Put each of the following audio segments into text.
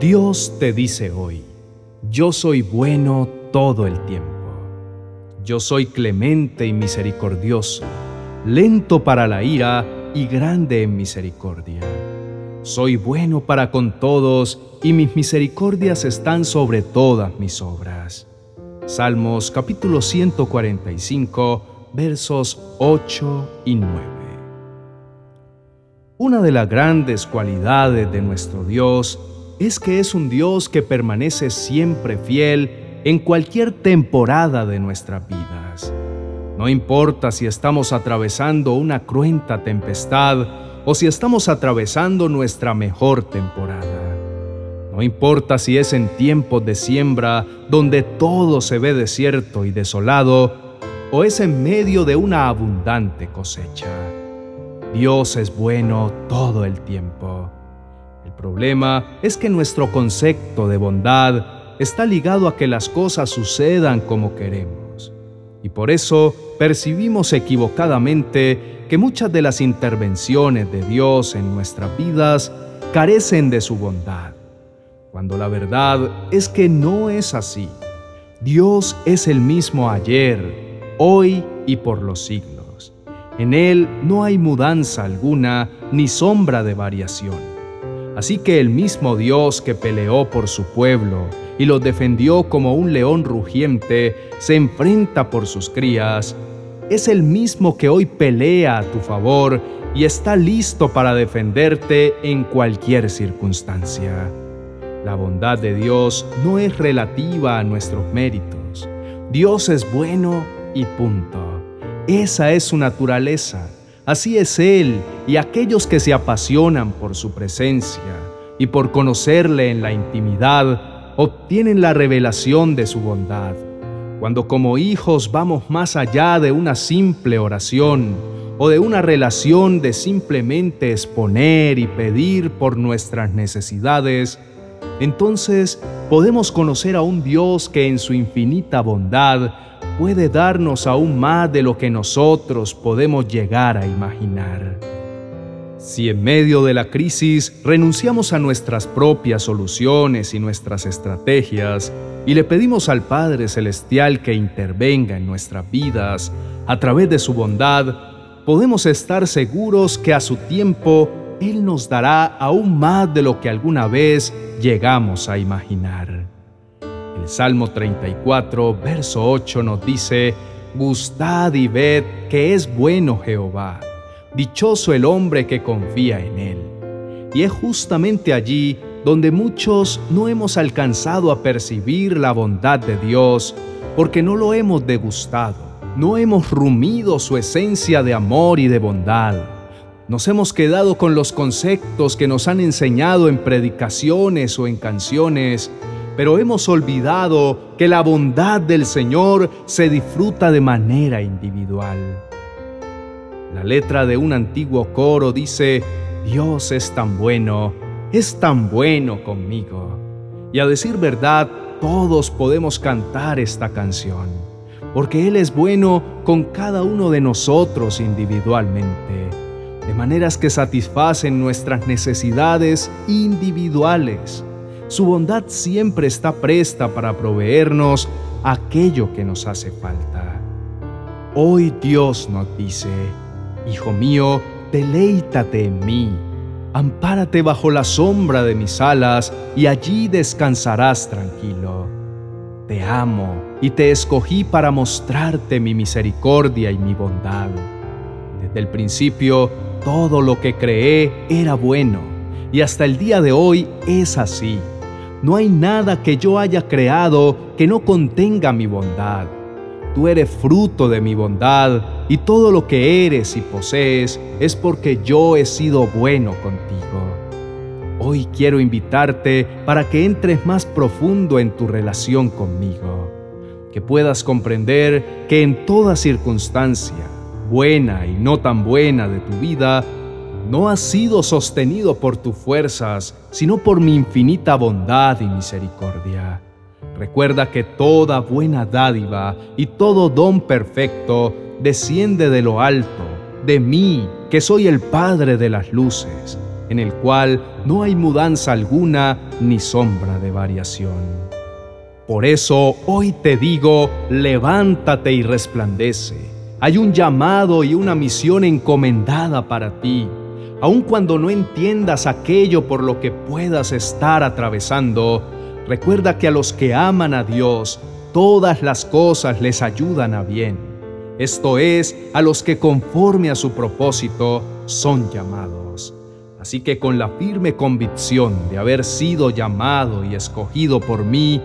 Dios te dice hoy, yo soy bueno todo el tiempo. Yo soy clemente y misericordioso, lento para la ira y grande en misericordia. Soy bueno para con todos y mis misericordias están sobre todas mis obras. Salmos capítulo 145 versos 8 y 9. Una de las grandes cualidades de nuestro Dios es que es un Dios que permanece siempre fiel en cualquier temporada de nuestras vidas. No importa si estamos atravesando una cruenta tempestad o si estamos atravesando nuestra mejor temporada. No importa si es en tiempos de siembra donde todo se ve desierto y desolado o es en medio de una abundante cosecha. Dios es bueno todo el tiempo. Problema es que nuestro concepto de bondad está ligado a que las cosas sucedan como queremos. Y por eso percibimos equivocadamente que muchas de las intervenciones de Dios en nuestras vidas carecen de su bondad, cuando la verdad es que no es así. Dios es el mismo ayer, hoy y por los siglos. En Él no hay mudanza alguna ni sombra de variación. Así que el mismo Dios que peleó por su pueblo y lo defendió como un león rugiente, se enfrenta por sus crías, es el mismo que hoy pelea a tu favor y está listo para defenderte en cualquier circunstancia. La bondad de Dios no es relativa a nuestros méritos. Dios es bueno y punto. Esa es su naturaleza Así es Él y aquellos que se apasionan por su presencia y por conocerle en la intimidad, obtienen la revelación de su bondad. Cuando como hijos vamos más allá de una simple oración o de una relación de simplemente exponer y pedir por nuestras necesidades, entonces podemos conocer a un Dios que en su infinita bondad puede darnos aún más de lo que nosotros podemos llegar a imaginar. Si en medio de la crisis renunciamos a nuestras propias soluciones y nuestras estrategias y le pedimos al Padre Celestial que intervenga en nuestras vidas a través de su bondad, podemos estar seguros que a su tiempo Él nos dará aún más de lo que alguna vez llegamos a imaginar. Salmo 34, verso 8 nos dice, Gustad y ved que es bueno Jehová, dichoso el hombre que confía en él. Y es justamente allí donde muchos no hemos alcanzado a percibir la bondad de Dios, porque no lo hemos degustado, no hemos rumido su esencia de amor y de bondad. Nos hemos quedado con los conceptos que nos han enseñado en predicaciones o en canciones, pero hemos olvidado que la bondad del Señor se disfruta de manera individual. La letra de un antiguo coro dice, Dios es tan bueno, es tan bueno conmigo. Y a decir verdad, todos podemos cantar esta canción, porque Él es bueno con cada uno de nosotros individualmente, de maneras que satisfacen nuestras necesidades individuales su bondad siempre está presta para proveernos aquello que nos hace falta. Hoy Dios nos dice, Hijo mío, deleítate en mí, ampárate bajo la sombra de mis alas y allí descansarás tranquilo. Te amo y te escogí para mostrarte mi misericordia y mi bondad. Desde el principio, todo lo que creé era bueno y hasta el día de hoy es así no hay nada que yo haya creado que no contenga mi bondad. Tú eres fruto de mi bondad y todo lo que eres y posees es porque yo he sido bueno contigo. Hoy quiero invitarte para que entres más profundo en tu relación conmigo, que puedas comprender que en toda circunstancia, buena y no tan buena de tu vida, no has sido sostenido por tus fuerzas, sino por mi infinita bondad y misericordia. Recuerda que toda buena dádiva y todo don perfecto desciende de lo alto, de mí, que soy el Padre de las luces, en el cual no hay mudanza alguna ni sombra de variación. Por eso hoy te digo, levántate y resplandece. Hay un llamado y una misión encomendada para ti. Aun cuando no entiendas aquello por lo que puedas estar atravesando, recuerda que a los que aman a Dios, todas las cosas les ayudan a bien. Esto es, a los que conforme a su propósito son llamados. Así que con la firme convicción de haber sido llamado y escogido por mí,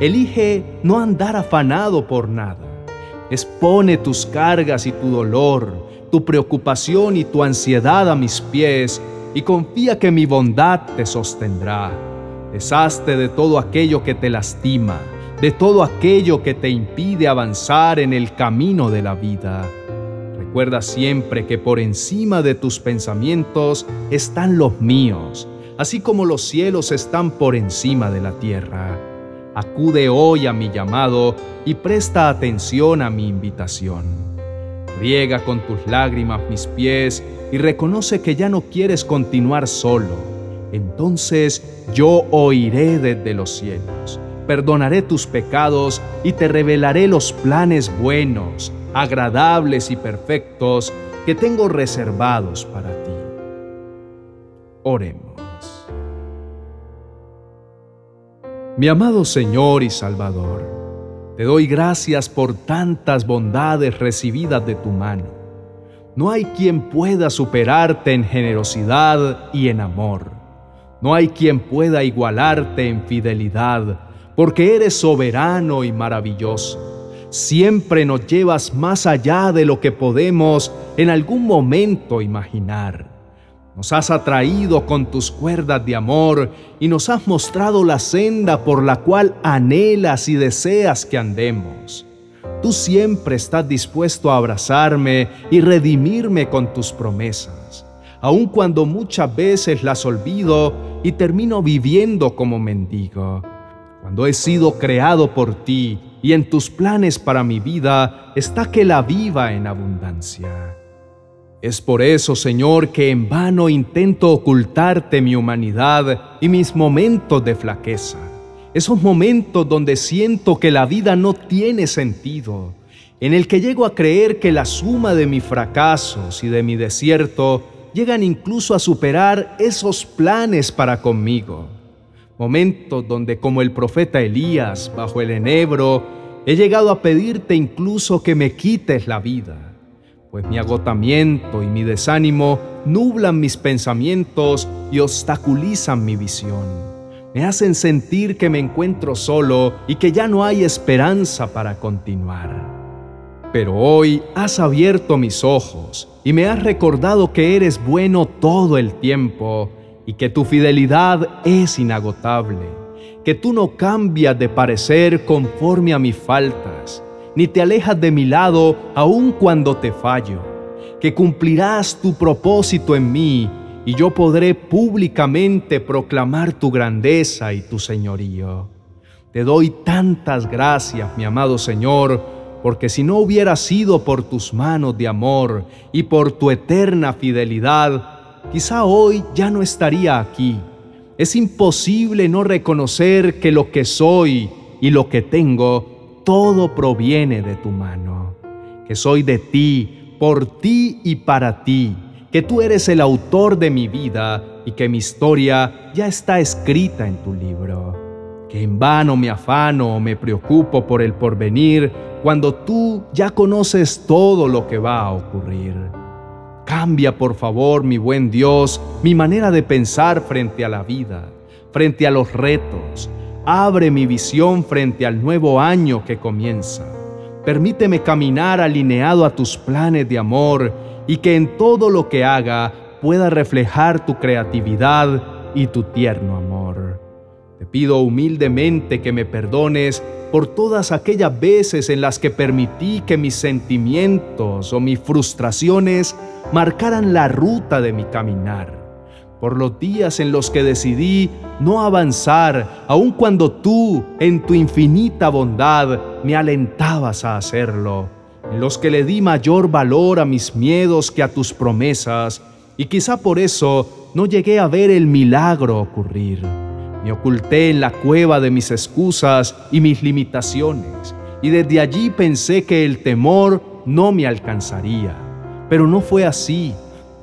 Elige no andar afanado por nada. Expone tus cargas y tu dolor, tu preocupación y tu ansiedad a mis pies y confía que mi bondad te sostendrá. Deshazte de todo aquello que te lastima, de todo aquello que te impide avanzar en el camino de la vida. Recuerda siempre que por encima de tus pensamientos están los míos, así como los cielos están por encima de la tierra. Acude hoy a mi llamado y presta atención a mi invitación. Riega con tus lágrimas mis pies y reconoce que ya no quieres continuar solo. Entonces yo oiré desde los cielos, perdonaré tus pecados y te revelaré los planes buenos, agradables y perfectos que tengo reservados para ti. Oremos. Mi amado Señor y Salvador, te doy gracias por tantas bondades recibidas de tu mano. No hay quien pueda superarte en generosidad y en amor. No hay quien pueda igualarte en fidelidad, porque eres soberano y maravilloso. Siempre nos llevas más allá de lo que podemos en algún momento imaginar. Nos has atraído con tus cuerdas de amor y nos has mostrado la senda por la cual anhelas y deseas que andemos. Tú siempre estás dispuesto a abrazarme y redimirme con tus promesas, aun cuando muchas veces las olvido y termino viviendo como mendigo. Cuando he sido creado por ti y en tus planes para mi vida está que la viva en abundancia. Es por eso, Señor, que en vano intento ocultarte mi humanidad y mis momentos de flaqueza. Esos momentos donde siento que la vida no tiene sentido, en el que llego a creer que la suma de mis fracasos y de mi desierto llegan incluso a superar esos planes para conmigo. Momentos donde, como el profeta Elías bajo el enebro, he llegado a pedirte incluso que me quites la vida pues mi agotamiento y mi desánimo nublan mis pensamientos y obstaculizan mi visión. Me hacen sentir que me encuentro solo y que ya no hay esperanza para continuar. Pero hoy has abierto mis ojos y me has recordado que eres bueno todo el tiempo y que tu fidelidad es inagotable, que tú no cambias de parecer conforme a mis faltas ni te alejas de mi lado aun cuando te fallo, que cumplirás tu propósito en mí y yo podré públicamente proclamar tu grandeza y tu señorío. Te doy tantas gracias, mi amado Señor, porque si no hubiera sido por tus manos de amor y por tu eterna fidelidad, quizá hoy ya no estaría aquí. Es imposible no reconocer que lo que soy y lo que tengo todo proviene de tu mano, que soy de ti, por ti y para ti, que tú eres el autor de mi vida y que mi historia ya está escrita en tu libro. Que en vano me afano o me preocupo por el porvenir cuando tú ya conoces todo lo que va a ocurrir. Cambia, por favor, mi buen Dios, mi manera de pensar frente a la vida, frente a los retos, Abre mi visión frente al nuevo año que comienza. Permíteme caminar alineado a tus planes de amor y que en todo lo que haga pueda reflejar tu creatividad y tu tierno amor. Te pido humildemente que me perdones por todas aquellas veces en las que permití que mis sentimientos o mis frustraciones marcaran la ruta de mi caminar por los días en los que decidí no avanzar, aun cuando tú, en tu infinita bondad, me alentabas a hacerlo, en los que le di mayor valor a mis miedos que a tus promesas, y quizá por eso no llegué a ver el milagro ocurrir. Me oculté en la cueva de mis excusas y mis limitaciones, y desde allí pensé que el temor no me alcanzaría. Pero no fue así.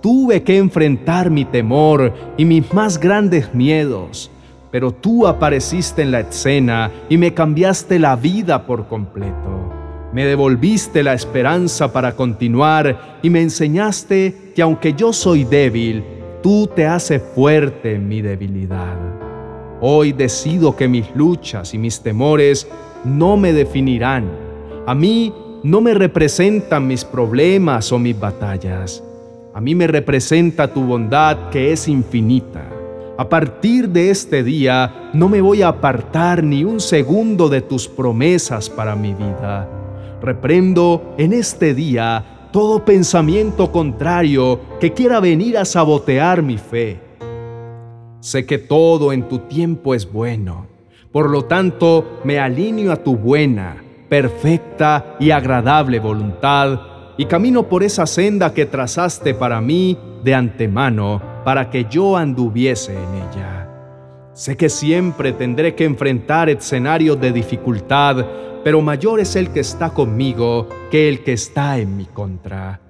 Tuve que enfrentar mi temor y mis más grandes miedos, pero tú apareciste en la escena y me cambiaste la vida por completo. Me devolviste la esperanza para continuar y me enseñaste que aunque yo soy débil, tú te haces fuerte en mi debilidad. Hoy decido que mis luchas y mis temores no me definirán. A mí no me representan mis problemas o mis batallas. A mí me representa tu bondad que es infinita. A partir de este día no me voy a apartar ni un segundo de tus promesas para mi vida. Reprendo en este día todo pensamiento contrario que quiera venir a sabotear mi fe. Sé que todo en tu tiempo es bueno, por lo tanto me alineo a tu buena, perfecta y agradable voluntad y camino por esa senda que trazaste para mí de antemano para que yo anduviese en ella. Sé que siempre tendré que enfrentar escenarios de dificultad, pero mayor es el que está conmigo que el que está en mi contra.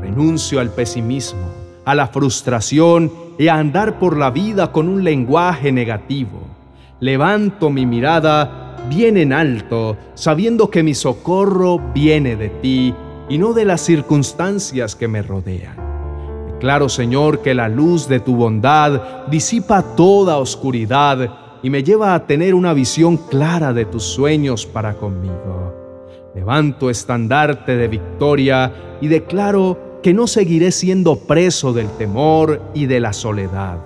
Renuncio al pesimismo, a la frustración y a andar por la vida con un lenguaje negativo. Levanto mi mirada bien en alto, sabiendo que mi socorro viene de ti y no de las circunstancias que me rodean. Declaro, Señor, que la luz de tu bondad disipa toda oscuridad y me lleva a tener una visión clara de tus sueños para conmigo. Levanto estandarte de victoria y declaro que no seguiré siendo preso del temor y de la soledad.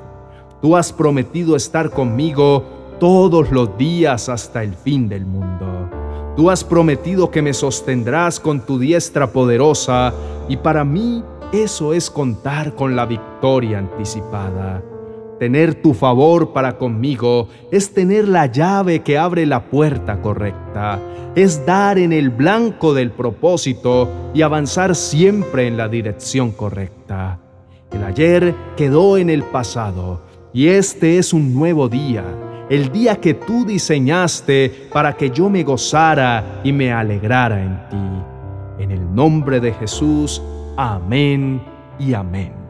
Tú has prometido estar conmigo todos los días hasta el fin del mundo. Tú has prometido que me sostendrás con tu diestra poderosa y para mí eso es contar con la victoria anticipada. Tener tu favor para conmigo es tener la llave que abre la puerta correcta, es dar en el blanco del propósito y avanzar siempre en la dirección correcta. El ayer quedó en el pasado y este es un nuevo día, el día que tú diseñaste para que yo me gozara y me alegrara en ti. En el nombre de Jesús, amén y amén.